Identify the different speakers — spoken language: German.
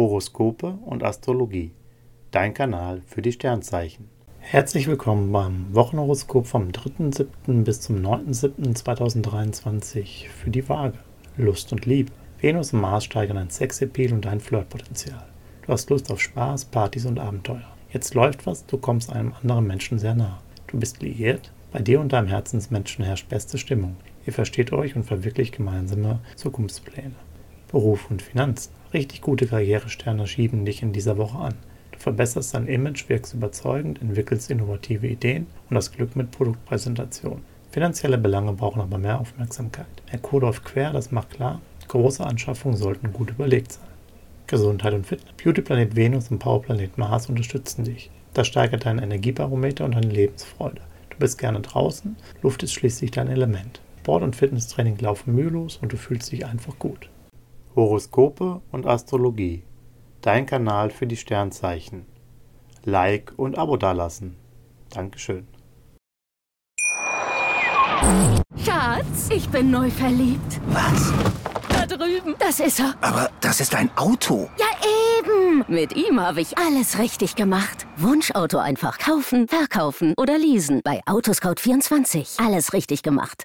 Speaker 1: Horoskope und Astrologie. Dein Kanal für die Sternzeichen. Herzlich willkommen beim Wochenhoroskop vom 3.7. bis zum 9.7.2023 für die Waage. Lust und Liebe. Venus und Mars steigern dein Sexappeal und dein Flirtpotenzial. Du hast Lust auf Spaß, Partys und Abenteuer. Jetzt läuft was, du kommst einem anderen Menschen sehr nah. Du bist liiert, bei dir und deinem Herzensmenschen herrscht beste Stimmung. Ihr versteht euch und verwirklicht gemeinsame Zukunftspläne. Beruf und Finanzen. Richtig gute Karrieresterne schieben dich in dieser Woche an. Du verbesserst dein Image, wirkst überzeugend, entwickelst innovative Ideen und das Glück mit Produktpräsentation. Finanzielle Belange brauchen aber mehr Aufmerksamkeit. Merkur läuft quer, das macht klar, große Anschaffungen sollten gut überlegt sein. Gesundheit und Fitness. Beautyplanet Venus und Powerplanet Mars unterstützen dich. Das steigert dein Energiebarometer und deine Lebensfreude. Du bist gerne draußen, Luft ist schließlich dein Element. Sport und Fitnesstraining laufen mühelos und du fühlst dich einfach gut. Horoskope und Astrologie. Dein Kanal für die Sternzeichen. Like und Abo dalassen. Dankeschön.
Speaker 2: Schatz, ich bin neu verliebt.
Speaker 3: Was?
Speaker 2: Da drüben. Das ist er.
Speaker 3: Aber das ist ein Auto.
Speaker 2: Ja, eben. Mit ihm habe ich alles richtig gemacht. Wunschauto einfach kaufen, verkaufen oder leasen. Bei Autoscout24. Alles richtig gemacht.